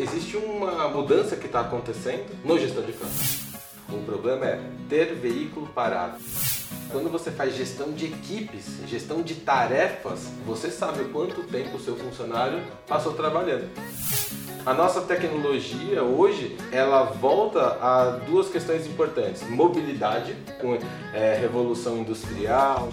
existe uma mudança que está acontecendo no gestor de frota. O problema é ter veículo parado. Quando você faz gestão de equipes, gestão de tarefas, você sabe quanto tempo o seu funcionário passou trabalhando. A nossa tecnologia hoje ela volta a duas questões importantes: mobilidade, com é, revolução industrial.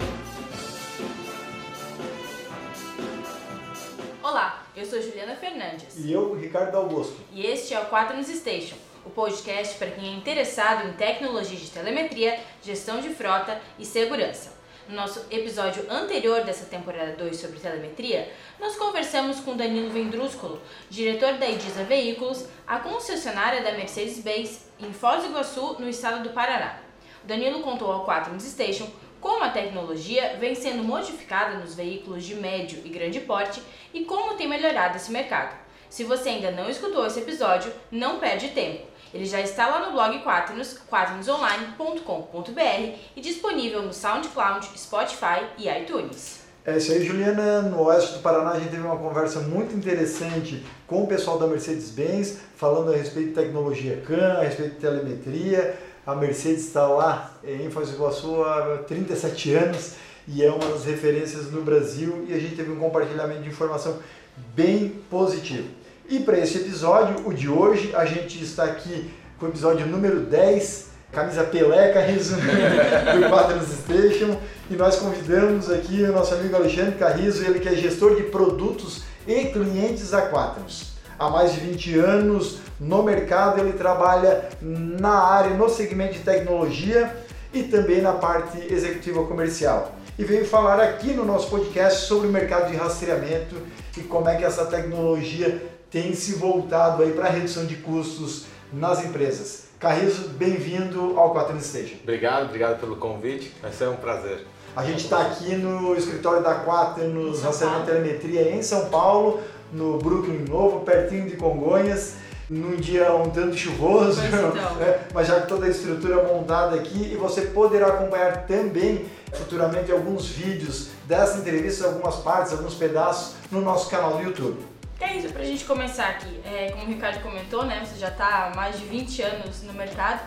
Olá, eu sou Juliana Fernandes. E eu, Ricardo Augusto. E este é o Quaternos Station, o podcast para quem é interessado em tecnologia de telemetria, gestão de frota e segurança. No nosso episódio anterior dessa temporada 2 sobre telemetria, nós conversamos com Danilo Vendrúsculo, diretor da Ediza Veículos, a concessionária da Mercedes-Benz em Foz do Iguaçu, no estado do Paraná. Danilo contou ao Quaternos Station como a tecnologia vem sendo modificada nos veículos de médio e grande porte e como tem melhorado esse mercado. Se você ainda não escutou esse episódio, não perde tempo. Ele já está lá no blog Quaternos, quaternosonline.com.br e disponível no SoundCloud, Spotify e iTunes. É isso aí, Juliana. No oeste do Paraná a gente teve uma conversa muito interessante com o pessoal da Mercedes-Benz, falando a respeito de tecnologia CAN, a respeito de telemetria. A Mercedes está lá em Foz do Iguaçu há 37 anos e é uma das referências no Brasil e a gente teve um compartilhamento de informação bem positivo. E para esse episódio, o de hoje, a gente está aqui com o episódio número 10, camisa peleca resumindo do Quadros Station. E nós convidamos aqui o nosso amigo Alexandre Carrizo, ele que é gestor de produtos e clientes Aquáticos. Há mais de 20 anos no mercado, ele trabalha na área, no segmento de tecnologia e também na parte executiva comercial. E veio falar aqui no nosso podcast sobre o mercado de rastreamento e como é que essa tecnologia tem se voltado aí para a redução de custos nas empresas. Carrizo, bem-vindo ao Quaterno Station. Obrigado, obrigado pelo convite. Vai ser um prazer. A gente está aqui no escritório da Quaternos Rastreamento Telemetria em São Paulo, no Brooklyn Novo, pertinho de Congonhas num dia um tanto chuvoso, então. né? mas já com toda a estrutura montada aqui e você poderá acompanhar também futuramente alguns vídeos dessa entrevista, algumas partes, alguns pedaços no nosso canal do YouTube. É isso, pra gente começar aqui. É, como o Ricardo comentou, né? Você já está há mais de 20 anos no mercado,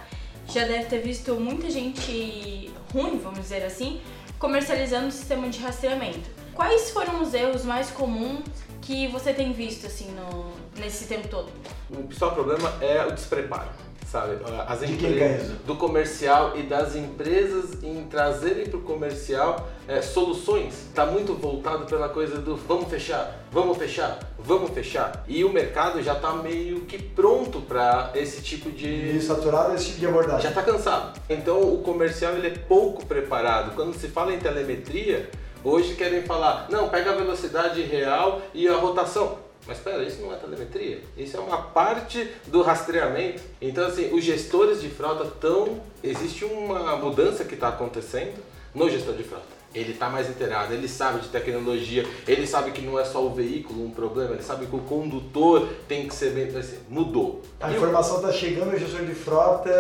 já deve ter visto muita gente ruim, vamos dizer assim, comercializando o sistema de rastreamento. Quais foram os erros mais comuns que você tem visto assim no, nesse tempo todo? O principal problema é o despreparo sabe? As empresas do comercial e das empresas em trazerem para o comercial é, soluções. Está muito voltado pela coisa do vamos fechar, vamos fechar, vamos fechar. E o mercado já está meio que pronto para esse tipo de. Meio saturado esse tipo de abordagem. Já está cansado. Então o comercial ele é pouco preparado. Quando se fala em telemetria, hoje querem falar, não, pega a velocidade real e a rotação. Mas espera, isso não é telemetria? Isso é uma parte do rastreamento. Então, assim, os gestores de frota estão. Existe uma mudança que está acontecendo no gestor de frota. Ele está mais inteirado, ele sabe de tecnologia, ele sabe que não é só o veículo um problema, ele sabe que o condutor tem que ser bem. Assim, mudou. A informação está chegando ao gestor de frota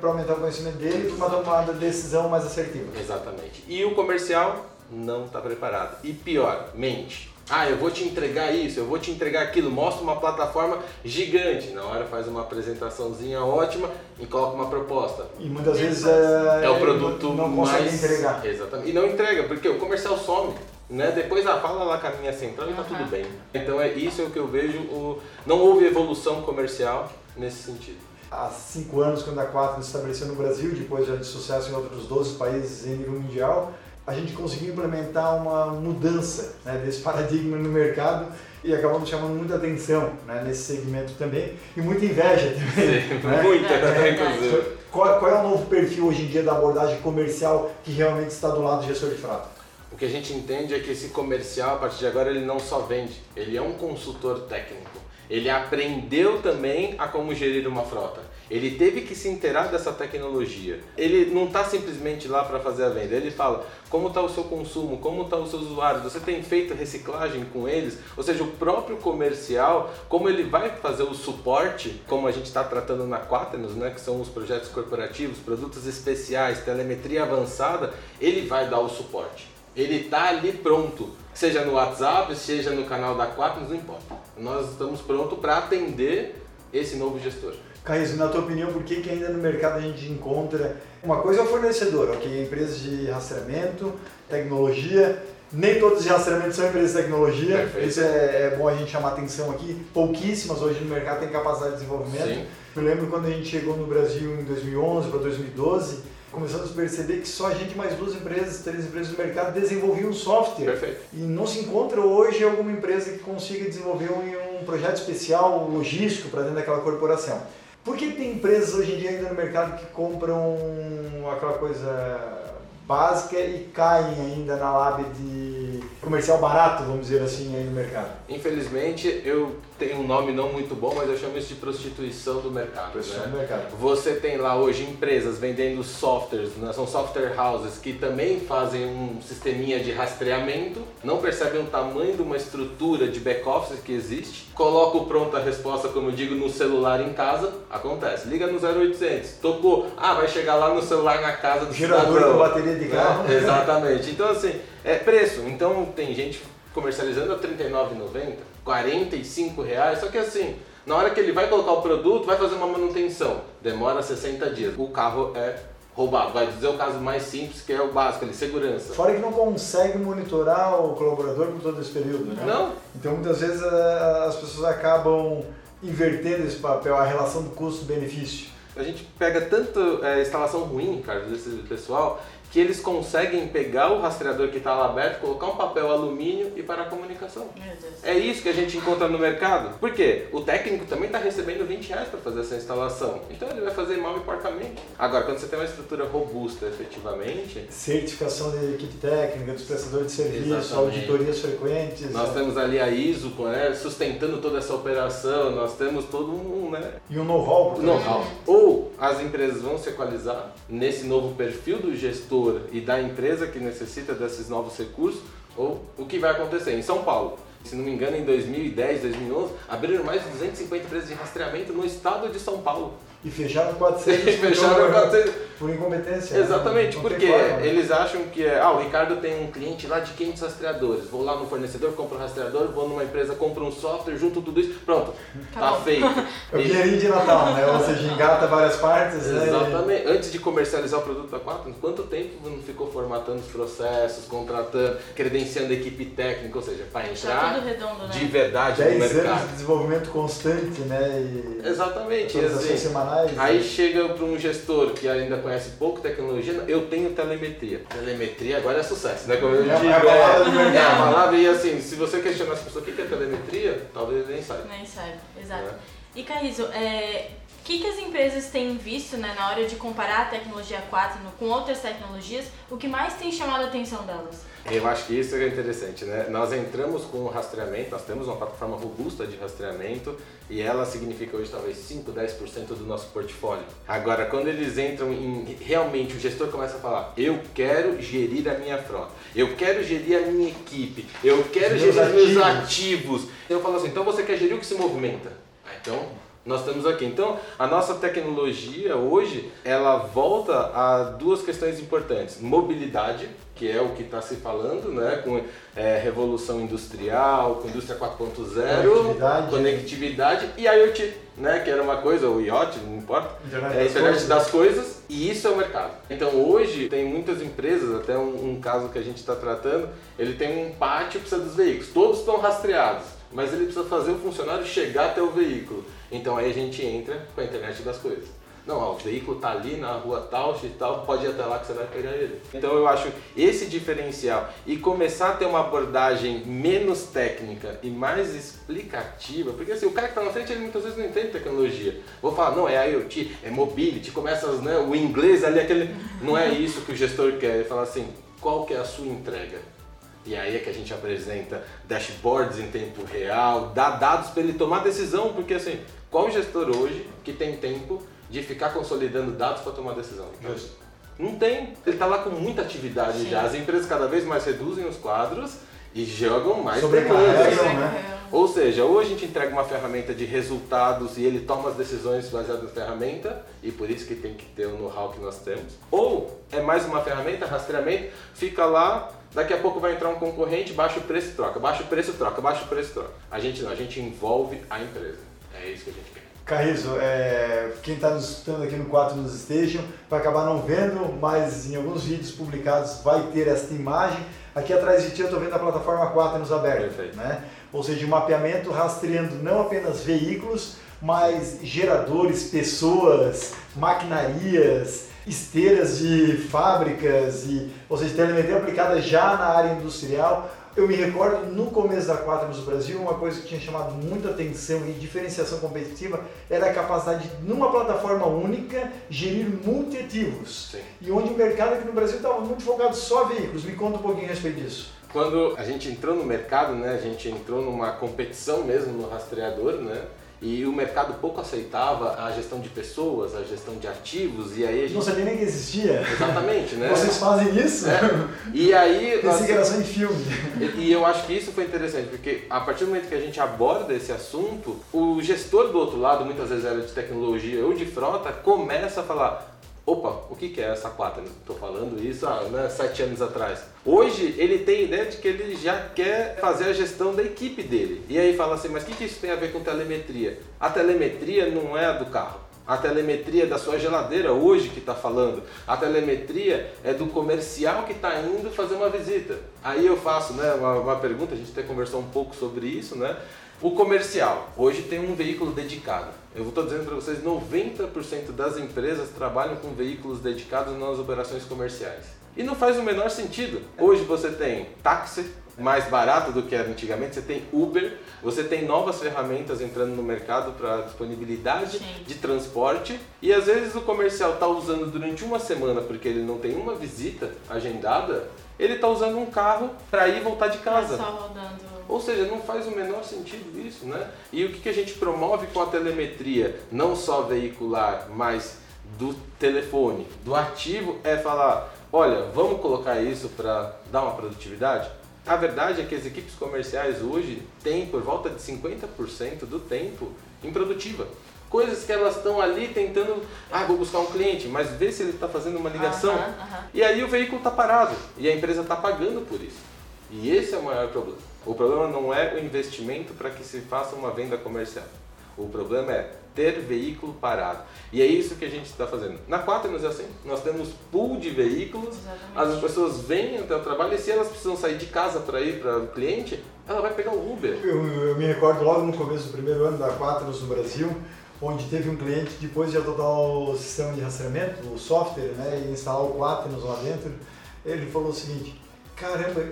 para aumentar o conhecimento dele e para uma tomada de decisão mais assertiva. Exatamente. E o comercial não está preparado. E pior, mente ah, eu vou te entregar isso, eu vou te entregar aquilo, mostra uma plataforma gigante. Na hora faz uma apresentaçãozinha ótima e coloca uma proposta. E muitas vezes é, é o produto não consegue mais... entregar. Exatamente. E não entrega, porque o comercial some. Né? Depois a fala lá com a minha central e tá tudo bem. Então é isso é o que eu vejo. O... Não houve evolução comercial nesse sentido. Há cinco anos, quando a Quatro se estabeleceu no Brasil, depois já de sucesso em outros 12 países em nível mundial, a gente conseguiu implementar uma mudança né, desse paradigma no mercado e acabamos chamando muita atenção né, nesse segmento também e muita inveja também. Sim, né? Muita, é, inclusive. Qual, qual, é o novo perfil hoje em dia da abordagem comercial que realmente está do lado do gestor de frota? O que a gente entende é que esse comercial, a partir de agora, ele não só vende, ele é um consultor técnico. Ele aprendeu também a como gerir uma frota. Ele teve que se inteirar dessa tecnologia. Ele não está simplesmente lá para fazer a venda. Ele fala como está o seu consumo, como está os seus usuários. Você tem feito reciclagem com eles? Ou seja, o próprio comercial, como ele vai fazer o suporte, como a gente está tratando na Quaternos, né, que são os projetos corporativos, produtos especiais, telemetria avançada, ele vai dar o suporte. Ele está ali pronto, seja no WhatsApp, seja no canal da Quaternos, não importa. Nós estamos prontos para atender esse novo gestor. Caís, na tua opinião, por que, que ainda no mercado a gente encontra... Uma coisa é o fornecedor, ok? Empresas de rastreamento, tecnologia, nem todos os rastreamentos são empresas de tecnologia, Perfeito. isso é, é, bom a gente chamar atenção aqui. Pouquíssimas hoje no mercado têm capacidade de desenvolvimento. Sim. Eu lembro quando a gente chegou no Brasil em 2011 para 2012, começamos a perceber que só a gente mais duas empresas, três empresas do mercado desenvolviam software. Perfeito. E não se encontra hoje alguma empresa que consiga desenvolver um, um projeto especial logístico para dentro daquela corporação. Por que tem empresas hoje em dia ainda no mercado que compram aquela coisa básica e caem ainda na lábia de comercial barato, vamos dizer assim, aí no mercado? Infelizmente, eu tenho um nome não muito bom, mas eu chamo isso de prostituição do mercado. Prostituição né? do mercado. Você tem lá hoje empresas vendendo softwares, né? são software houses que também fazem um sisteminha de rastreamento, não percebem o tamanho de uma estrutura de back-office que existe, coloca o pronto a resposta, como eu digo, no celular em casa, acontece. Liga no 0800, tocou, ah, vai chegar lá no celar na casa do Gerador cidadão. com bateria de carro. É, exatamente. Então, assim, é preço. Então, tem gente comercializando a R$ 39,90, 45 reais, só que assim, na hora que ele vai colocar o produto, vai fazer uma manutenção, demora 60 dias. O carro é roubado. Vai dizer o caso mais simples, que é o básico, ali, segurança. Fora que não consegue monitorar o colaborador por todo esse período, né? Não, Então muitas vezes as pessoas acabam invertendo esse papel, a relação do custo-benefício. a gente pega tanto é, instalação ruim, cara, desse pessoal, que eles conseguem pegar o rastreador que está lá aberto, colocar um papel alumínio e parar a comunicação. É isso que a gente encontra no mercado. Por quê? O técnico também está recebendo 20 reais para fazer essa instalação. Então ele vai fazer mal e porcamente. Agora, quando você tem uma estrutura robusta efetivamente, Certificação de equipe técnica, dos prestadores de serviço, Exatamente. auditorias frequentes. nós né? temos ali a ISO né, sustentando toda essa operação, nós temos todo um né, E um know-how. know-how. Ou as empresas vão se equalizar nesse novo perfil do gestor e da empresa que necessita desses novos recursos, ou o que vai acontecer. Em São Paulo, se não me engano, em 2010, 2011, abriram mais de 250 empresas de rastreamento no estado de São Paulo. E fecharam 400 Eles fecharam por- 400. por incompetência. né? Exatamente, tem porque forma, né? eles acham que é, ah, o Ricardo tem um cliente lá de 500 rastreadores, vou lá no fornecedor, compro um rastreador, vou numa empresa, compro um software, junto tudo isso, pronto, tá Acabou. feito. É o E- dinheirinho de Natal, né? Ou seja, engata várias partes, né? Exatamente. Antes de comercializar o produto da Quaternos, quanto tempo não ficou formatando os processos, contratando, credenciando a equipe técnica, ou seja, para Deixar entrar tudo redondo, né? de verdade no 10 anos de mercado. desenvolvimento constante, né? E Exatamente. atualizações assim, semanais. Aí chega para um gestor que ainda conhece pouco tecnologia, eu tenho telemetria. Telemetria agora é sucesso, né? Como eu É a- digo, é mercado. é a palavra e assim, se você questionar essa pessoa o que é telemetria, talvez nem saiba. Nem sabe, exato. É. E Carrizo, é, que, que as empresas têm visto né, na hora de comparar a tecnologia 4 no- com outras tecnologias? O que mais tem chamado a atenção delas? Eu acho que isso é interessante, né? Nós entramos com o rastreamento, nós temos uma plataforma robusta de rastreamento e ela significa hoje talvez 5, 10% do nosso portfólio. Agora, quando eles entram em realmente o gestor começa a falar: "Eu quero gerir a minha frota. Eu quero gerir a minha equipe. Eu quero gerir os meus ativos." ativos". Eu falo assim: "Então você quer gerir o que se movimenta?" Então, nós temos aqui. Então, a nossa tecnologia hoje, ela volta a duas questões importantes. Mobilidade, que é o que está se falando, né? Com é, revolução industrial, com indústria 4.0, Conectividade. conectividade e IoT, né? Que era uma coisa, o IoT, não importa. Internet É a das internet coisas. das coisas e isso é o mercado. Então hoje tem muitas empresas, até um, um caso que a gente está tratando, ele tem um pátio precisa dos veículos, todos estão rastreados, mas ele precisa fazer o funcionário chegar até o veículo. Então aí a gente entra com a internet das coisas. Não, ó, o veículo tá ali na rua tal, e tal, pode ir até lá que você vai pegar ele. Então eu acho esse diferencial e começar a ter uma abordagem menos técnica e mais explicativa, porque assim, o cara que tá na frente ele muitas vezes não entende tecnologia. Vou falar, não, é IoT, é mobility, começa né, o inglês ali, aquele. Não é isso que o gestor quer. Ele fala assim, qual que é a sua entrega? E aí é que a gente apresenta dashboards em tempo real, dá dados para ele tomar decisão, porque assim, qual gestor hoje que tem tempo de ficar consolidando dados para tomar decisão? Justo. Não tem. Ele está lá com muita atividade Sim. já. As empresas cada vez mais reduzem os quadros e jogam mais demandas. né? Ou seja, ou a gente entrega uma ferramenta de resultados e ele toma as decisões baseadas na ferramenta, e por isso que tem que ter o know-how que nós temos. Ou é mais uma ferramenta, rastreamento, fica lá Daqui a pouco vai entrar um concorrente, baixa o preço, troca, baixa o preço, troca, baixa o preço, troca. A gente não, a gente envolve a empresa. É isso que a gente quer. Carrizo, é, quem está nos escutando aqui no 4 News Station vai acabar não vendo, mas em alguns vídeos publicados vai ter esta imagem. Aqui atrás de ti eu estou vendo a plataforma 4 nos aberta, né? Ou seja, um mapeamento rastreando não apenas veículos, mas geradores, pessoas, maquinarias, esteiras de fábricas, e, ou seja, telemetria aplicada já na área industrial. Eu me recordo no começo da Quaternos no Brasil, uma coisa que tinha chamado muita atenção e diferenciação competitiva era a capacidade de, numa plataforma única, gerir multiativos. E onde o mercado aqui no Brasil estava muito focado só em veículos. Me conta um pouquinho a respeito disso. Quando a gente entrou no mercado, né, a gente entrou numa competição mesmo no rastreador, né? E o mercado pouco aceitava a gestão de pessoas, a gestão de ativos, e aí a gente... Não sabia nem que existia. Exatamente, né? Vocês fazem isso? É. E aí... Tem integração em filme. E eu acho que isso foi interessante, porque a partir do momento que a gente aborda esse assunto, o gestor do outro lado, muitas vezes era de tecnologia ou de frota, começa a falar, opa, o que, é essa quatro? Estou falando isso há né, sete anos atrás. Hoje ele tem ideia de que ele já quer fazer a gestão da equipe dele. E aí fala assim, mas o que, que isso tem a ver com telemetria? A telemetria não é a do carro. A telemetria é da sua geladeira hoje que está falando. A telemetria é do comercial que está indo fazer uma visita. Aí eu faço né, uma, uma pergunta, a gente até conversou um pouco sobre isso, né? O comercial, hoje tem um veículo dedicado. Eu estou dizendo para vocês, 90% das empresas trabalham com veículos dedicados nas operações comerciais. E não faz o menor sentido. Hoje você tem táxi, mais barato do que era antigamente, você tem Uber, você tem novas ferramentas entrando no mercado para disponibilidade Sim. de transporte e às vezes o comercial está usando durante uma semana porque ele não tem uma visita agendada, ele está usando um carro para ir e voltar de casa. Tá só rodando ou seja, não faz o menor sentido isso, né? E o que, que a gente promove com a telemetria, não só veicular, mas do telefone, do ativo, é falar, olha, vamos colocar isso para dar uma produtividade? A verdade é que as equipes comerciais hoje têm por volta de 50% do tempo improdutiva. Coisas que elas estão ali tentando, ah, vou buscar um cliente, mas vê se ele está fazendo uma ligação. Uhum, uhum. E aí o veículo está parado e a empresa está pagando por isso. E esse é o maior problema. O problema não é o investimento para que se faça uma venda comercial. O problema é ter veículo parado. E é isso que a gente está fazendo. Na Quaternos é assim. Nós temos pool de veículos, Exatamente. as pessoas vêm até o trabalho e se elas precisam sair de casa para ir para o cliente, ela vai pegar o Uber. Eu, eu, me recordo logo no começo do primeiro ano da Quaternos no Brasil, onde teve um cliente, depois de adotar o sistema de rastreamento, o software, né, e instalar o Quaternos lá dentro, ele falou o seguinte, caramba,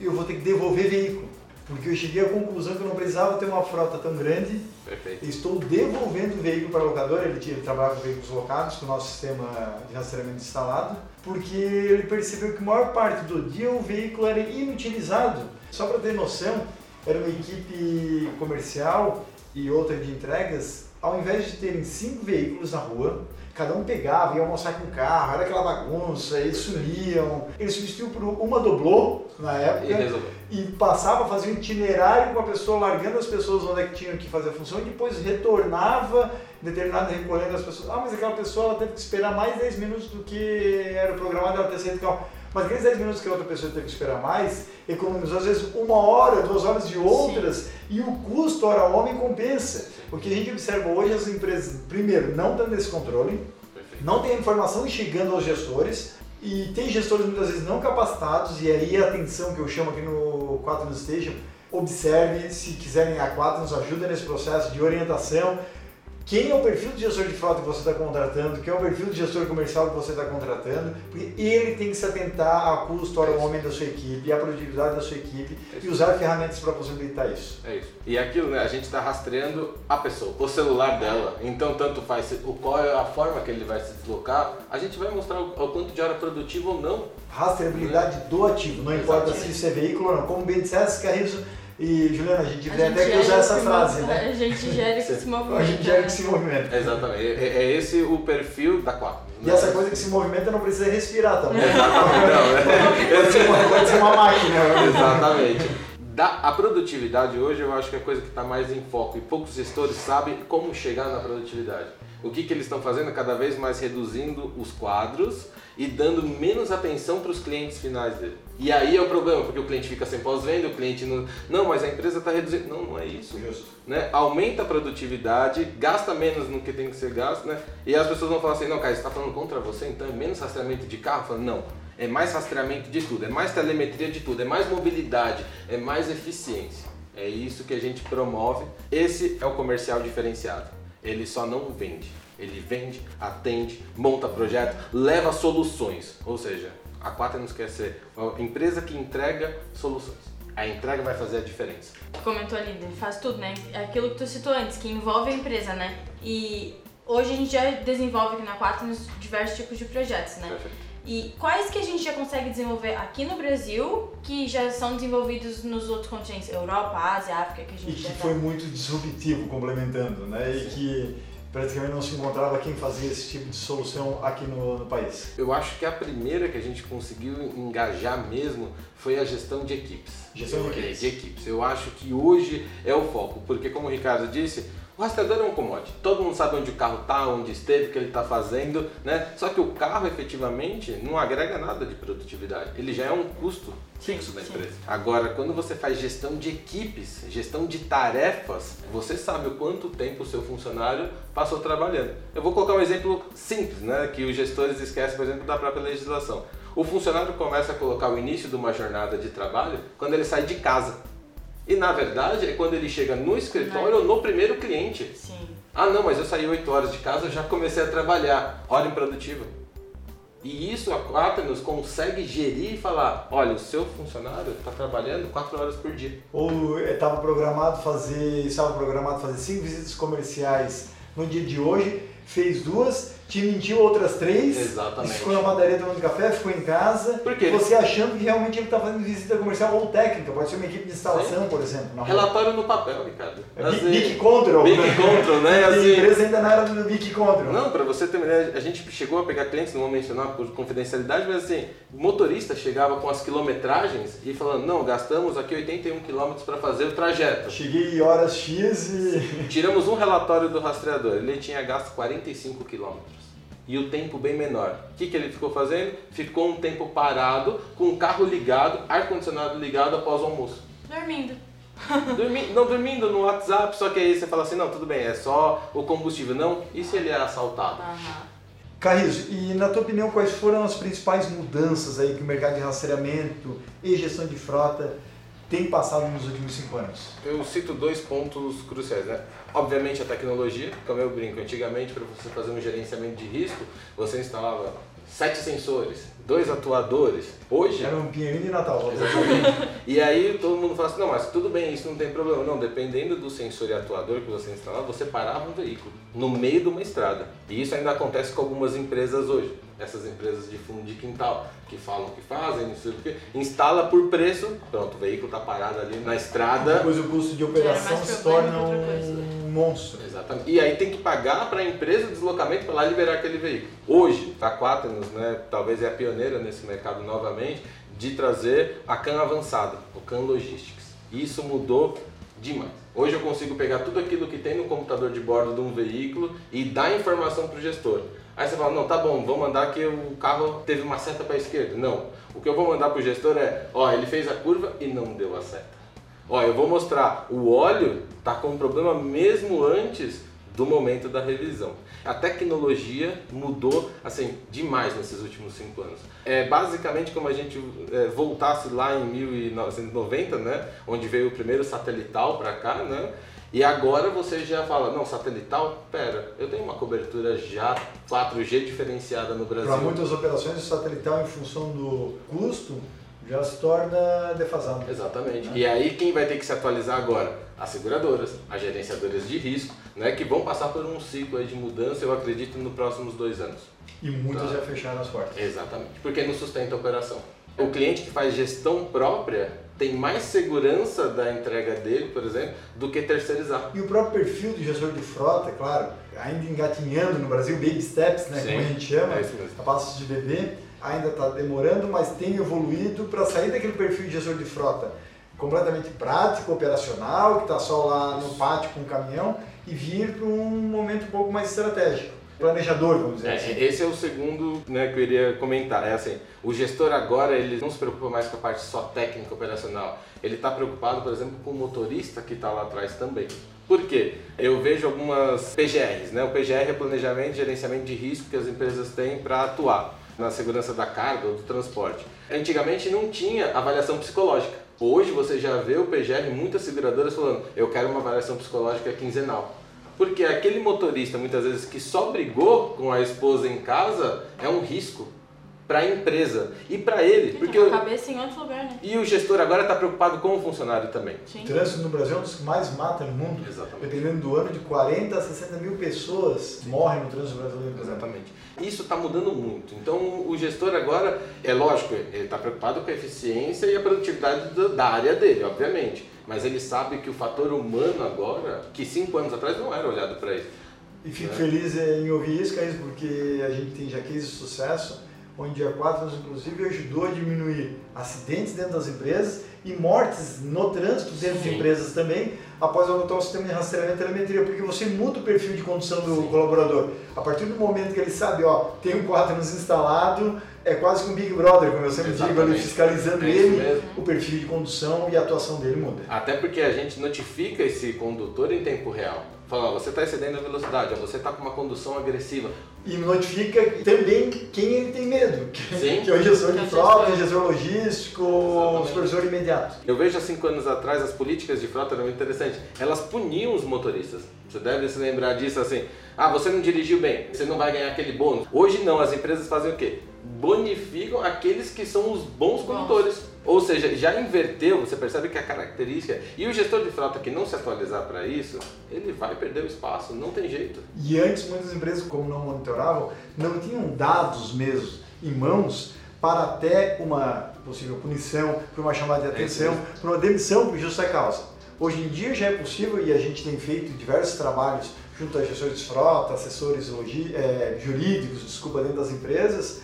eu vou ter que devolver veículo. Porque eu cheguei à conclusão que eu não precisava ter uma frota tão grande. Perfeito. Estou devolvendo o veículo para a locadora. Ele, ele trabalhava com veículos locados, com o nosso sistema de rastreamento instalado, porque ele percebeu que a maior parte do dia o veículo era inutilizado. Só para ter noção, era uma equipe comercial e outra de entregas, ao invés de terem cinco veículos na rua, cada um pegava, ia almoçar com o carro, era aquela bagunça, eles sumiam. Eles substituíam por uma doblô na época e, e passava a fazer um itinerário com a pessoa, largando as pessoas onde é que tinham que fazer a função e depois retornava determinado recolhendo as pessoas. Ah, mas aquela pessoa ela teve que esperar mais 10 minutos do que era programado ela ter saído do carro. Mas aqueles 10 minutos que a outra pessoa teve que esperar mais, economizou às vezes uma hora, duas horas de outras, Sim. e o custo hora homem compensa. O que a gente observa hoje, as empresas, primeiro, não têm esse controle, Perfeito. não tem a informação chegando aos gestores, e tem gestores muitas vezes não capacitados, e aí a atenção que eu chamo aqui no 4 News Station, observe, se quiserem a 4 nos ajuda nesse processo de orientação, quem é o perfil de gestor de frota que você está contratando, quem é o perfil de gestor comercial que você está contratando, porque ele tem que se atentar a custo, ao homem da sua equipe, à produtividade da sua equipe é e usar ferramentas para possibilitar isso. É isso. E aquilo, né? A gente está rastreando a pessoa, o celular dela. Então, tanto faz o qual é a forma que ele vai se deslocar, a gente vai mostrar o, o quanto de hora produtiva ou não. Rastreabilidade né? do ativo, não importa se isso é veículo ou não. Como bem disseste, Carriço, e Juliana, a gente tem até que usar essa frase, né? A gente gera que se movimenta. A gente gera que se movimenta. Exatamente. É, é esse o perfil da quatro. E essa coisa que se movimenta não precisa respirar também. Exatamente. Não, é. pode, ser uma, pode ser uma máquina. Exatamente. Da, a produtividade hoje eu acho que é a coisa que está mais em foco e poucos gestores sabem como chegar na produtividade. O que, que eles estão fazendo? Cada vez mais reduzindo os quadros e dando menos atenção para os clientes finais dele. E aí é o problema, porque o cliente fica sem pós-venda, o cliente não. Não, mas a empresa está reduzindo. Não, não é isso. Justo. Né? Aumenta a produtividade, gasta menos no que tem que ser gasto, né? E as pessoas vão falar assim, não, cara, você está falando contra você, então é menos rastreamento de carro? Falo, não, é mais rastreamento de tudo, é mais telemetria de tudo, é mais mobilidade, é mais eficiência. É isso que a gente promove. Esse é o comercial diferenciado. Ele só não vende. Ele vende, atende, monta projeto, leva soluções. Ou seja, a Quaternos quer ser uma empresa que entrega soluções. A entrega vai fazer a diferença. Comentou ali, faz tudo, né? É aquilo que tu citou antes, que envolve a empresa, né? E hoje a gente já desenvolve aqui na Quaternos diversos tipos de projetos, né? Perfeito. E quais que a gente já consegue desenvolver aqui no Brasil que já são desenvolvidos nos outros continentes, Europa, Ásia, África, que a E gente já que tá- foi muito disruptivo, complementando, né? E que praticamente não se encontrava quem fazia esse tipo de solução aqui no, no país. Eu acho que a primeira que a gente conseguiu engajar mesmo foi a gestão de equipes. Gestão de Eu- equipes. de equipes. Eu acho que hoje é o foco, porque como o Ricardo disse, o rastreador é um commodity. Todo mundo sabe onde o carro está, onde esteve, o que ele está fazendo, né? Só que o carro efetivamente não agrega nada de produtividade. Ele já é um custo fixo da empresa. Agora, quando você faz gestão de equipes, gestão de tarefas, você sabe o quanto tempo o seu funcionário passou trabalhando. Eu vou colocar um exemplo simples, né, que os gestores esquecem, por exemplo, da própria legislação. O funcionário começa a colocar o início de uma jornada de trabalho quando ele sai de casa. E na verdade é quando ele chega no escritório ou no primeiro cliente. Sim. Ah, não, mas eu saí 8 horas de casa, já comecei a trabalhar. Hora improdutiva. E isso a Quaternos consegue gerir e falar, olha, o seu funcionário está trabalhando 4 horas por dia. Ou estava programado fazer, estava programado fazer cinco visitas comerciais no dia de hoje, fez duas, te mentiu outras três, Exatamente. ficou na padaria tomando café, ficou em casa, Por quê? você achando que realmente ele está fazendo visita comercial ou técnica, pode ser uma equipe de instalação, por exemplo. Relatório no papel, Ricardo. É Big- Control. Big né? Control, né? A Assim, empresa ainda não era do Big Control. Não, para você ter uma ideia, a gente chegou a pegar clientes, não vou mencionar por confidencialidade, mas assim, o motorista chegava com as quilometragens e falando, não, gastamos aqui 81 quilômetros para fazer o trajeto. Cheguei horas X e. Tiramos um relatório do rastreador, ele tinha gasto 45 quilômetros. E o tempo bem menor. O que, que ele ficou fazendo? Ficou um tempo parado, com o carro ligado, ar-condicionado ligado após o almoço. Dormindo. Dormi- não dormindo no WhatsApp, só que aí você fala assim, não, tudo bem, é só o combustível. Não, e se ele é assaltado? Aham. Carrizo, e na tua opinião, quais foram as principais mudanças aí que o mercado de rastreamento e gestão de frota tem passado nos últimos cinco anos? Eu cito dois pontos cruciais, né? Obviamente a tecnologia, como eu brinco, antigamente para você fazer um gerenciamento de risco, você instalava sete sensores, dois atuadores. Hoje, Era um Pinheirinho de Natal. Exatamente. E aí todo mundo fala assim, não, mas tudo bem, isso não tem problema. Não, dependendo do sensor e atuador que você instalar, você parava um veículo no meio de uma estrada. E isso ainda acontece com algumas empresas hoje. Essas empresas de fundo de quintal, que falam o que fazem, não sei o que, instala por preço, pronto, o veículo está parado ali na estrada. Depois o custo de operação mais se torna um monstro. Exatamente. E aí tem que pagar para a empresa o deslocamento para lá liberar aquele veículo. Hoje, a Quaternos, né, talvez é a pioneira nesse mercado novamente, de trazer a CAN avançada, o CAN Logistics. Isso mudou demais. Hoje eu consigo pegar tudo aquilo que tem no computador de bordo de um veículo e dar informação para o gestor. Aí você fala, não, tá bom, vou mandar que o carro teve uma seta para a esquerda. Não. O que eu vou mandar para o gestor é, ó, ele fez a curva e não deu a seta. Ó, eu vou mostrar, o óleo tá com problema mesmo antes do momento da revisão. A tecnologia mudou assim demais nesses últimos cinco anos. É basicamente como a gente é, voltasse lá em 1990, né, onde veio o primeiro satelital para cá, né? E agora você já fala, não, satelital, pera, eu tenho uma cobertura já 4G diferenciada no Brasil. Para muitas operações, o satelital, em função do custo, já se torna defasado. Exatamente. E aí quem vai ter que se atualizar agora? As seguradoras, as gerenciadoras de risco, né, que vão passar por um ciclo de mudança, eu acredito, nos próximos dois anos. E muitas Tá. já fecharam as portas. Exatamente. Porque não sustenta a operação. O cliente que faz gestão própria tem mais segurança da entrega dele, por exemplo, do que terceirizar. E o próprio perfil do gestor de frota, claro, ainda engatinhando no Brasil, baby steps, né, Sim, como a gente chama, é a passos de bebê, ainda está demorando, mas tem evoluído para sair daquele perfil de gestor de frota completamente prático, operacional, que está só lá no pátio com o caminhão, e vir para um momento um pouco mais estratégico. Planejador, vamos dizer É, assim. esse é o segundo né, que eu iria comentar. É assim, o gestor agora ele não se preocupa mais com a parte só técnica operacional. Ele está preocupado, por exemplo, com o motorista que está lá atrás também. Por quê? Eu vejo algumas PGRs, né? O PGR é Planejamento e Gerenciamento de Risco que as empresas têm para atuar na segurança da carga ou do transporte. Antigamente não tinha avaliação psicológica. Hoje você já vê o PGR, muitas seguradoras falando, eu quero uma avaliação psicológica quinzenal. Porque aquele motorista, muitas vezes, que só brigou com a esposa em casa, é um risco para a empresa e para ele. Porque Porque a cabeça em outro lugar, né? E o gestor agora está preocupado com o funcionário também. Sim. O trânsito no Brasil é um dos que mais mata no mundo. Exatamente. Dependendo do ano, de 40 a 60 mil pessoas morrem no trânsito brasileiro. Exatamente. Isso está mudando muito. Então o gestor agora, é lógico, ele está preocupado com a eficiência e a produtividade da- área dele, obviamente. Mas ele sabe que o fator humano agora, que cinco anos atrás não era olhado para isso. E fico É. feliz em ouvir isso, Caís, porque a gente tem já cases de sucesso, onde a Quatnos, inclusive, ajudou a diminuir acidentes dentro das empresas e mortes no trânsito dentro de Sim. empresas também, após adotar o sistema de rastreamento e telemetria, porque você muda o perfil de condução do Sim. colaborador. A partir do momento que ele sabe, ó, tem um Quatnos instalado, é quase que um Big Brother, como eu sempre digo, ali Exatamente. fiscalizando É ele, mesmo. o perfil de condução e a atuação dele muda. Até porque a gente notifica esse condutor em tempo real. Fala, ó, você está excedendo a velocidade, ó, você está com uma condução agressiva. E notifica também quem ele tem medo, que, Sim. que é o gestor é de o frota, gestor. gestor logístico, o Exatamente. supervisor imediato. Eu vejo há cinco anos atrás as políticas de frota eram muito interessantes. Elas puniam os motoristas. Você deve se lembrar disso assim. Ah, você não dirigiu bem, você não vai ganhar aquele bônus. Hoje não, as empresas fazem o quê? Bonificam aqueles que são os bons Bons. condutores. Ou seja, já inverteu, você percebe que a característica. E o gestor de frota que não se atualizar para isso, ele vai perder o espaço, não tem jeito. E antes, muitas empresas, como não monitoravam, não tinham dados mesmo em mãos para até uma possível punição, para uma chamada de É atenção, para uma demissão por justa causa. Hoje em dia já é possível e a gente tem feito diversos trabalhos junto a gestores de frota, assessores eh, jurídicos, desculpa, dentro das empresas,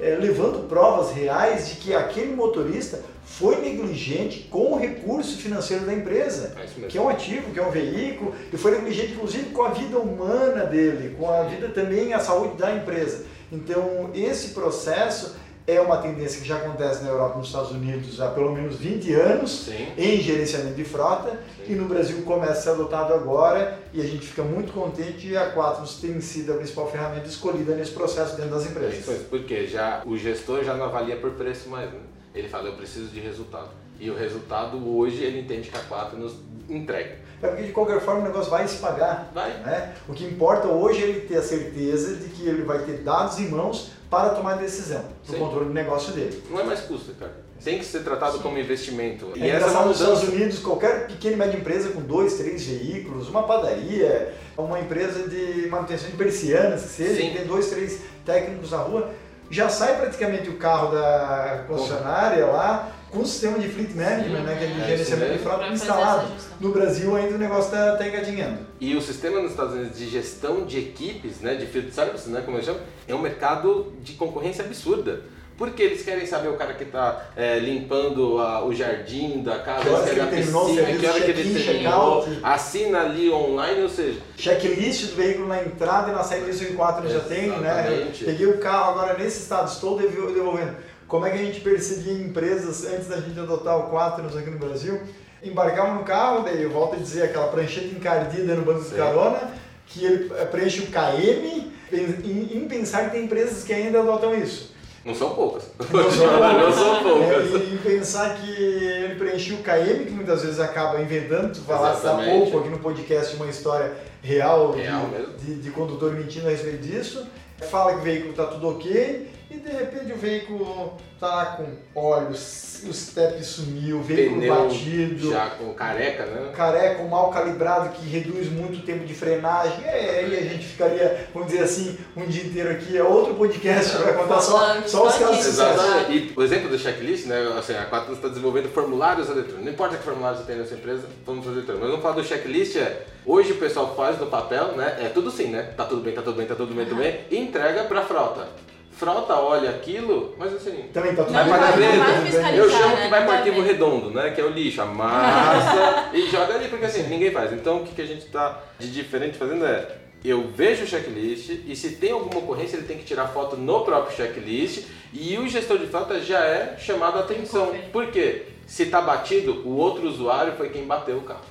eh, levando provas reais de que aquele motorista foi negligente com o recurso financeiro da empresa É que é um ativo, que é um veículo, e foi negligente inclusive com a vida humana dele, com a vida também, a saúde da empresa. Então, esse processo é uma tendência que já acontece na Europa e nos Estados Unidos há pelo menos 20 anos Sim. em gerenciamento de frota Sim. e no Brasil começa a ser adotado agora e a gente fica muito contente e a Quatros tem sido a principal ferramenta escolhida nesse processo dentro das empresas. isso porque já, o gestor já não avalia por preço mais, né? Ele fala, eu preciso de resultado. E o resultado hoje ele entende que a 4 nos entrega. É porque de qualquer forma o negócio vai se pagar. Vai. Né? O que importa hoje é ele ter a certeza de que ele vai ter dados em mãos para tomar decisão, para o Sim. controle do negócio dele. Não é mais custo, cara. Tem que ser tratado como investimento. E é essa é uma nos Estados. Unidos, qualquer pequena e média empresa com dois, três veículos, uma padaria, uma empresa de manutenção de persianas, que seja, Sim. que tem dois, três técnicos na rua, já sai praticamente o carro da concessionária lá com o sistema de fleet management, Sim, né, que é de é gerenciamento de frota instalado. No Brasil ainda o negócio está tá engadinhando. E o sistema nos Estados Unidos de gestão de equipes, né, de field services, né, como eles chamam, é um mercado de concorrência absurda. Porque eles querem saber o cara que está limpando a- o jardim da casa, Que eles que ele terminou piscina, serviço, que hora que ele terminou, assina ali online, ou seja, Checklist do veículo na entrada e na saída isso em 4 já tem, né? Peguei o carro agora nesse estado, estou devo- devolvendo. Como é que a gente percebia em empresas antes da gente adotar o 4 aqui no Brasil? Embarcava no carro, daí eu volto a dizer aquela prancheta encardida no banco de Sim. carona, que ele eh, preenche o KM, em, pensar que tem empresas que ainda adotam isso. não são poucas. Não são não são poucas. É, e pensar que ele preencheu o KM, que muitas vezes acaba inventando, tu falaste há pouco aqui no podcast uma história real, de- Real mesmo. de, de condutor mentindo a respeito disso, fala que o veículo está tudo ok, e de repente o veículo tá com óleo, o step sumiu, o veículo Pneu batido, já com careca, né? careca, mal calibrado que reduz muito o tempo de frenagem. É, aí a gente ficaria, vamos dizer assim, um dia inteiro aqui. É outro podcast para contar só, só os casos de disso. sucesso. Exatamente. E o exemplo do checklist, né? Assim, a Quaternos está desenvolvendo formulários eletrônicos. Não importa que formulário você tem na sua empresa, vamos fazer eletrônico. Mas vamos falar do checklist, é. Hoje o pessoal faz no papel, né? É tudo sim, né? Tá tudo bem, tá tudo bem, tá tudo bem, tudo bem. E entrega pra frota. Frota olha aquilo, mas assim. Também tá tudo vai não dentro. Eu chamo né? que vai para vai arquivo ver. redondo, né? Que é o lixo, amassa e joga ali, porque assim, ninguém faz. Então o que, que a gente está de diferente fazendo é. Eu vejo o checklist e se tem alguma ocorrência ele tem que tirar foto no próprio checklist e o gestor de frota já é chamado a atenção. Por quê? Se está batido, o outro usuário foi quem bateu o carro.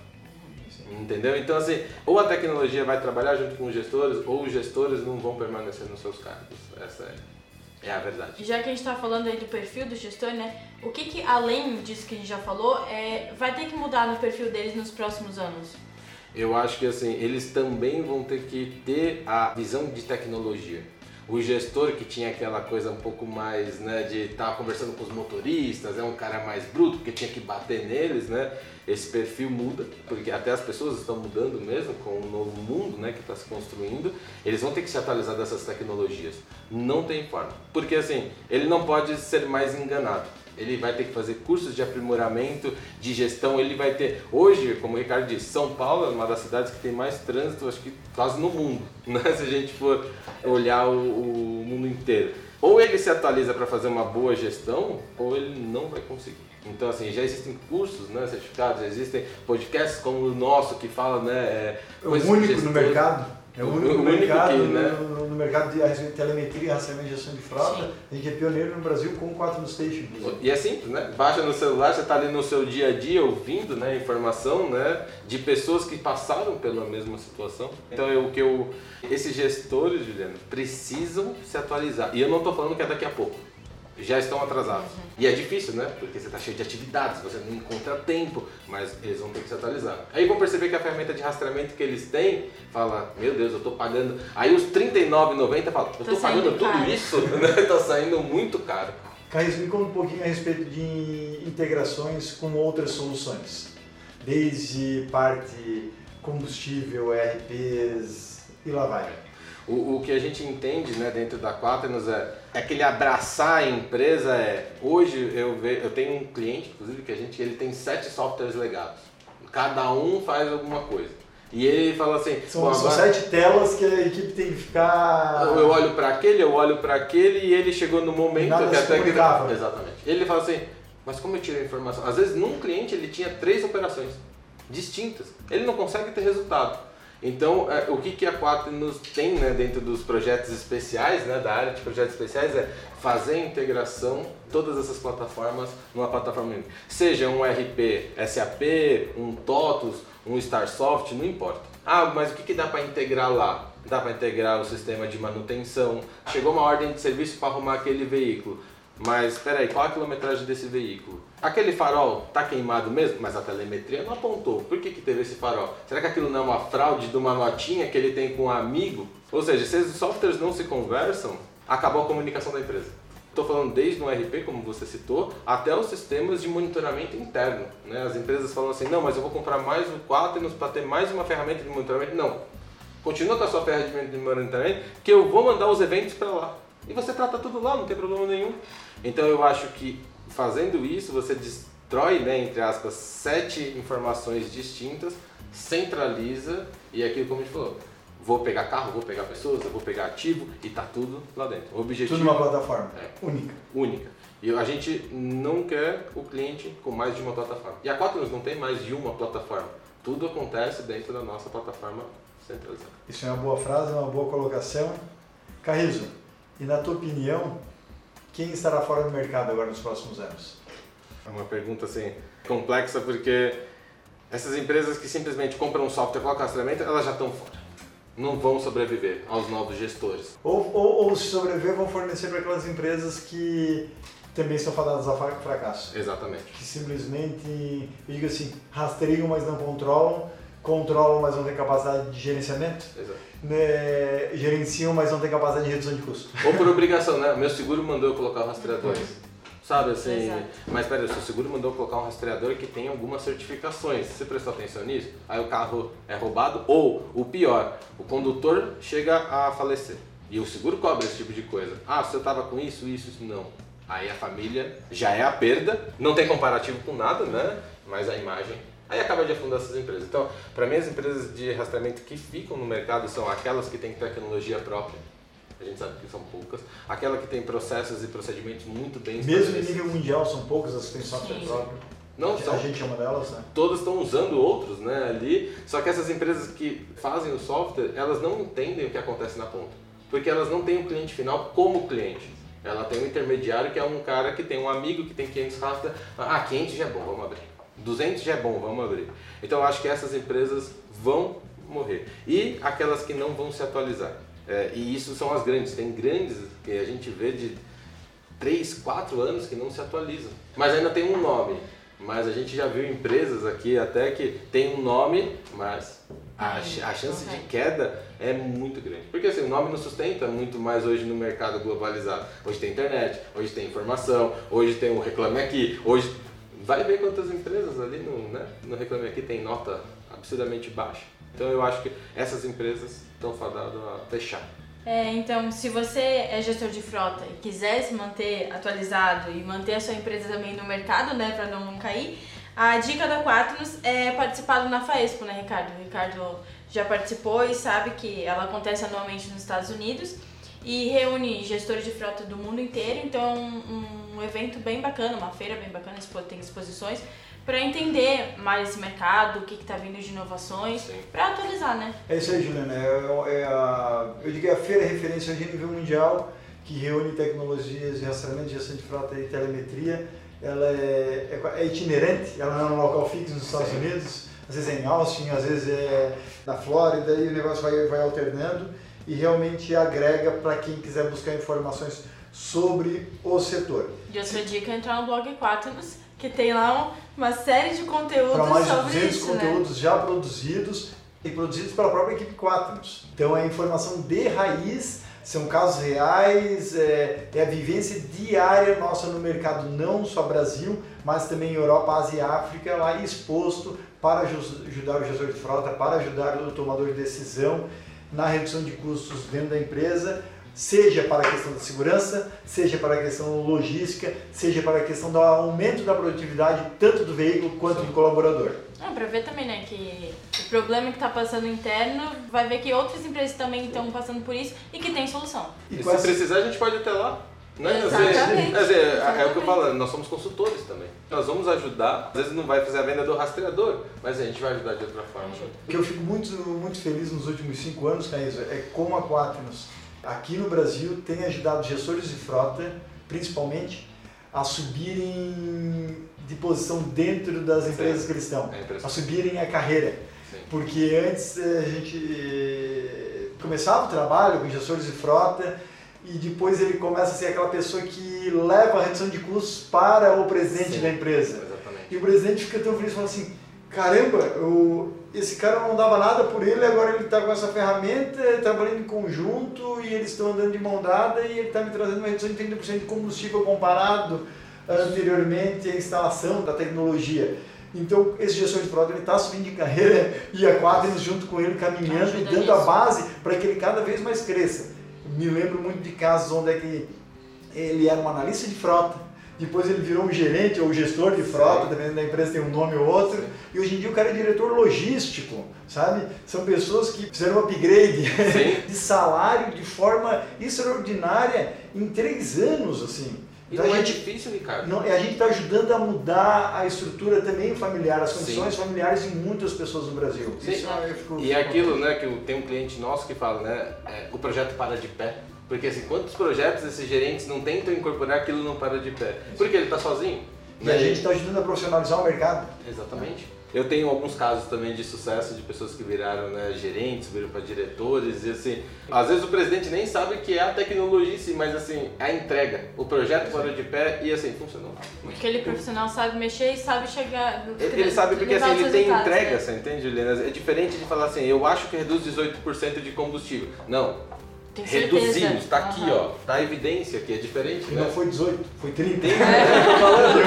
Entendeu? Então, assim, ou a tecnologia vai trabalhar junto com os gestores, ou os gestores não vão permanecer nos seus cargos. Essa é, é a verdade. Já que a gente está falando aí do perfil do gestor, né? O que, que além disso que a gente já falou, é, vai ter que mudar no perfil deles nos próximos anos? Eu acho que assim, eles também vão ter que ter a visão de tecnologia. O gestor que tinha aquela coisa um pouco mais, né, de estar conversando com os motoristas, é um cara mais bruto, porque tinha que bater neles, né? Esse perfil muda, porque até as pessoas estão mudando mesmo com o novo mundo, né, que está se construindo. Eles vão ter que se atualizar dessas tecnologias. Não tem forma, porque assim, ele não pode ser mais enganado. Ele vai ter que fazer cursos de aprimoramento, de gestão. Ele vai ter. Hoje, como o Ricardo disse, São Paulo é uma das cidades que tem mais trânsito, acho que quase no mundo, né? se a gente for olhar o, o mundo inteiro. Ou ele se atualiza para fazer uma boa gestão, ou ele não vai conseguir. Então, assim, já existem cursos, né, certificados, já existem podcasts como o nosso que fala, né, é, É o único no mercado. É o O único, único mercado, que, no, né? no- no mercado de de telemetria, rastreamento e gestão de frota. Sim. A gente é pioneiro no Brasil com o 4 no Station. E é simples, né? Baixa no celular, você está ali no seu dia a dia ouvindo né, informação né, de pessoas que passaram pela mesma situação. Então, eu, o que eu, esses gestores, Juliano, precisam se atualizar. E eu não estou falando que é daqui a pouco. Já estão atrasados. E é difícil, né? Porque você está cheio de atividades, você não encontra tempo, mas eles vão ter que se atualizar. Aí vão perceber que a ferramenta de rastreamento que eles têm fala: Meu Deus, eu estou pagando. Aí os R$ 39,90 fala: Eu estou pagando tudo caro." isso? Está saindo muito caro. Carlos, me conta um pouquinho a respeito de integrações com outras soluções. Desde parte combustível, ERPs e lá vai. O, o que a gente entende né, dentro da Quaternos é, é aquele abraçar a empresa é. Hoje eu, ve, eu tenho um cliente, inclusive, que a gente ele tem sete softwares legados. Cada um faz alguma coisa. E ele fala assim, São, "Bom, são agora sete telas que a equipe tem que ficar. eu olho para aquele, eu olho para aquele e ele chegou no momento Nada que até que exatamente. Ele fala assim, mas como eu tiro a informação? Às vezes num cliente ele tinha três operações distintas. Ele não consegue ter resultado. Então, é, o que, a Quaternos tem né, dentro dos projetos especiais, né, da área de projetos especiais, é fazer a integração todas essas plataformas numa plataforma única. Seja um RP SAP, um TOTUS, um StarSoft, não importa. Ah, mas o que, que dá para integrar lá? Dá para integrar o sistema de manutenção. Chegou uma ordem de serviço para arrumar aquele veículo. Mas espera aí, qual a quilometragem desse veículo? Aquele farol tá queimado mesmo, mas a telemetria não apontou. Por que, que teve esse farol? Será que aquilo não é uma fraude de uma notinha que ele tem com um amigo? Ou seja, se os softwares não se conversam, acabou a comunicação da empresa. Estou falando desde um RP, como você citou, até os sistemas de monitoramento interno. Né? As empresas falam assim, não, mas eu vou comprar mais um Quaternos para ter mais uma ferramenta de monitoramento. Não, continua com a sua ferramenta de monitoramento, que eu vou mandar os eventos para lá. E você trata tudo lá, não tem problema nenhum. Então eu acho que fazendo isso, você destrói, né, entre aspas, sete informações distintas, centraliza e aquilo como a gente falou, vou pegar carro, vou pegar pessoas, vou pegar ativo e tá tudo lá dentro. O objetivo Tudo numa plataforma É. única. única. E a gente não quer o cliente com mais de uma plataforma. E a Quaternos não tem mais de uma plataforma. Tudo acontece dentro da nossa plataforma centralizada. Isso é uma boa frase, uma boa colocação. Carrizo, e na tua opinião, quem estará fora do mercado agora nos próximos anos? É uma pergunta assim complexa porque essas empresas que simplesmente compram um software e colocam rastreamento, elas já estão fora. Não vão sobreviver aos novos gestores. Ou, ou, ou se sobreviver, vão fornecer para aquelas empresas que também são fadadas a fra- fracasso. Exatamente. Que simplesmente, eu digo assim, rastreiam, mas não controlam, controlam, mas não têm capacidade de gerenciamento, Exato. Né? gerenciam, mas não têm capacidade de redução de custo. Ou por obrigação, né? Meu seguro mandou eu colocar o rastreador. Sabe assim? Exato. Mas peraí, o seu seguro mandou eu colocar um rastreador que tem algumas certificações. Você prestou atenção nisso? Aí o carro é roubado ou, o pior, o condutor chega a falecer. E o seguro cobra esse tipo de coisa. Ah, você estava com isso, isso, isso. Não. Aí a família já é a perda, não tem comparativo com nada, né? Mas a imagem. Aí acaba de afundar essas empresas. Então, para mim, as empresas de rastreamento que ficam no mercado são aquelas que têm tecnologia própria a gente sabe que são poucas. Aquela que tem processos e procedimentos muito bem Mesmo em nível mundial, são poucas as que têm software Sim. próprio. Não a são. gente chama delas, né? Todas estão usando outros né, ali, só que essas empresas que fazem o software, elas não entendem o que acontece na ponta. Porque elas não têm o cliente final como cliente. Ela tem um intermediário que é um cara que tem um amigo que tem 500 software. Ah, 500 já é bom, vamos abrir. 200 já é bom, vamos abrir. Então eu acho que essas empresas vão morrer. E aquelas que não vão se atualizar. É, e isso são as grandes. Tem grandes que a gente vê de 3, 4 anos que não se atualizam. Mas ainda tem um nome. Mas a gente já viu empresas aqui até que tem um nome, mas a, a chance de queda é muito grande. Porque assim, o nome não sustenta muito mais hoje no mercado globalizado. Hoje tem internet, hoje tem informação, hoje tem o Reclame Aqui, hoje... Vai ver quantas empresas ali no, né, no Reclame Aqui tem nota absurdamente baixa. Então eu acho que essas empresas estão fadadas a fechar. É, então, se você é gestor de frota e quiser se manter atualizado e manter a sua empresa também no mercado, né, para não cair, a dica da Quaternos é participar do NAFAESPO, né, Ricardo? O Ricardo já participou e sabe que ela acontece anualmente nos Estados Unidos e reúne gestores de frota do mundo inteiro, então é um, um evento bem bacana, uma feira bem bacana, tem exposições para entender mais esse mercado, o que está vindo de inovações, para atualizar, né? É isso aí, Juliana. É, é a, eu digo que é a feira referência hoje a nível mundial que reúne tecnologias de rastreamento, gestão de frota e telemetria. Ela é, é, é itinerante, ela não é um local fixo nos Estados Sim. Unidos. Às vezes é em Austin, às vezes é na Flórida e o negócio vai, vai alternando e realmente agrega para quem quiser buscar informações sobre o setor. E outra dica é entrar no blog Quaternos, que tem lá um- uma série de conteúdos para mais de sobre 200 isso, né? conteúdos já produzidos e produzidos pela própria equipe Quaternos. Então é informação de raiz, são casos reais, é, é a vivência diária nossa no mercado, não só Brasil, mas também Europa, Ásia e África, lá exposto para aju- ajudar o gestor de frota, para ajudar o tomador de decisão na redução de custos dentro da empresa, seja para a questão da segurança, seja para a questão logística, seja para a questão do aumento da produtividade tanto do veículo quanto do colaborador. Ah, pra ver também, né, que o problema que tá passando interno, vai ver que outras empresas também estão passando por isso e que tem solução. E, com se essa- precisar, a gente pode ir até lá. Né? Às vezes- Quer dizer, é o que eu falo, nós somos consultores também. Nós vamos ajudar, às vezes não vai fazer a venda do rastreador, mas a gente vai ajudar de outra forma. O que eu fico muito, muito feliz nos últimos cinco anos, Caísa, é como a Quaternos, aqui no Brasil, tem ajudado gestores de frota, principalmente, a subirem de posição dentro das empresas que eles estão, É a subirem a carreira. Sim. Porque antes eh, a gente eh, começava o trabalho com gestores de frota e depois ele começa a ser aquela pessoa que leva a redução de custos para o presidente Sim. da empresa. Exatamente. E o presidente fica tão feliz, fala assim, caramba, eu, esse cara não dava nada por ele, agora ele está com essa ferramenta, trabalhando em conjunto e eles estão andando de mão dada e ele está me trazendo uma redução de 30% de combustível comparado anteriormente à instalação da tecnologia. Então, esse gestor de frota está subindo de carreira e a Quadris junto com ele caminhando e dando a base para que ele cada vez mais cresça. Me lembro muito de casos onde é que ele era um analista de frota, depois ele virou um gerente ou gestor de frota, dependendo da empresa tem um nome ou outro, e hoje em dia o cara é diretor logístico, sabe? São pessoas que fizeram um upgrade Sim. de salário de forma extraordinária em três anos, assim. Então, não a é gente difícil, Ricardo. não, a gente está ajudando a mudar a estrutura também familiar, as Sim. condições familiares de muitas pessoas no Brasil. Sim. Isso eu fico- E é aquilo, né, que tem um cliente nosso que fala, né, é, o projeto para de pé. Porque assim, quantos projetos esses gerentes não tentam incorporar aquilo não para de pé? Porque ele está sozinho. E a gente está ajudando a profissionalizar o mercado. Exatamente. Eu tenho alguns casos também de sucesso de pessoas que viraram né, gerentes, viram para diretores e assim. Às vezes o presidente nem sabe que é a tecnologia em si, mas assim, a entrega, o projeto parou de pé e assim, funcionou. Aquele profissional sabe mexer e sabe chegar. Ele ele sabe porque assim, ele tem entrega, né? você entende, Juliana? É diferente de falar assim, eu acho que reduz 18% de combustível. Não, Tem certeza. reduzimos, tá aqui ó, tá a evidência aqui, é diferente, E né? não foi 18, foi 30. Tem, né? Tô falando.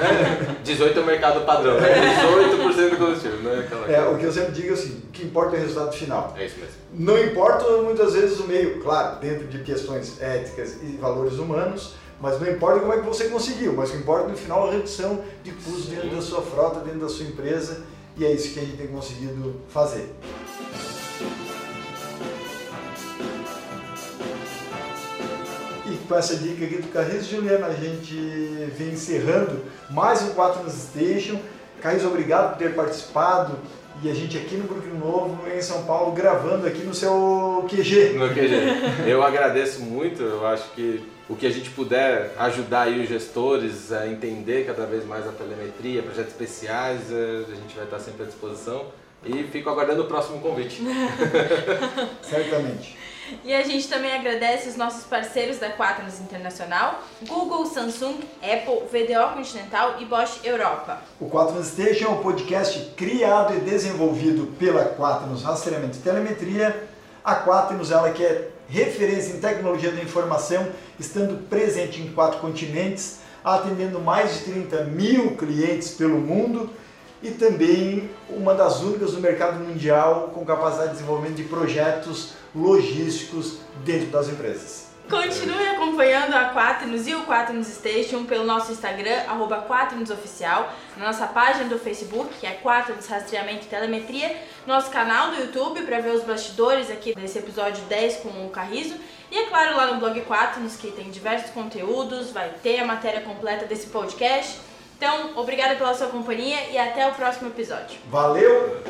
É, 18 é o mercado padrão, né? 18% do combustível, né? Aquela É, o que eu sempre digo é assim, o que importa é o resultado final. É isso mesmo. Não importa muitas vezes o meio, claro, dentro de questões éticas e valores humanos, mas não importa como é que você conseguiu, mas o que importa no final é a redução de custos dentro da sua frota, dentro da sua empresa, e é isso que a gente tem conseguido fazer. Com essa dica aqui do Carrizo Juliana, a gente vem encerrando mais um 4 News Station. Carrizo, obrigado por ter participado. E a gente aqui no Brooklyn Novo, em São Paulo, gravando aqui no seu QG. No QG. Eu agradeço muito, eu acho que o que a gente puder ajudar aí os gestores a entender cada vez mais a telemetria, projetos especiais, eh, a gente vai estar sempre à disposição. E fico aguardando o próximo convite. Certamente. E a gente também agradece os nossos parceiros da Quaternos Internacional, Google, Samsung, Apple, VDO Continental e Bosch Europa. O Quaternos Station é um podcast criado e desenvolvido pela Quaternos Rastreamento e Telemetria. A Quaternos ela que é referência em tecnologia da informação, estando presente em quatro continentes, atendendo mais de 30 mil clientes pelo mundo e também uma das únicas no mercado mundial com capacidade de desenvolvimento de projetos logísticos dentro das empresas. Continue acompanhando a Quaternos e o Quaternos Station pelo nosso Instagram, arroba na nossa página do Facebook, que é Quaternos Rastreamento e Telemetria, nosso canal do YouTube para ver os bastidores aqui desse episódio 10 com o Carrizo, e é claro lá no blog Quaternos, que tem diversos conteúdos, vai ter a matéria completa desse podcast. Então, obrigada pela sua companhia e até o próximo episódio. Valeu!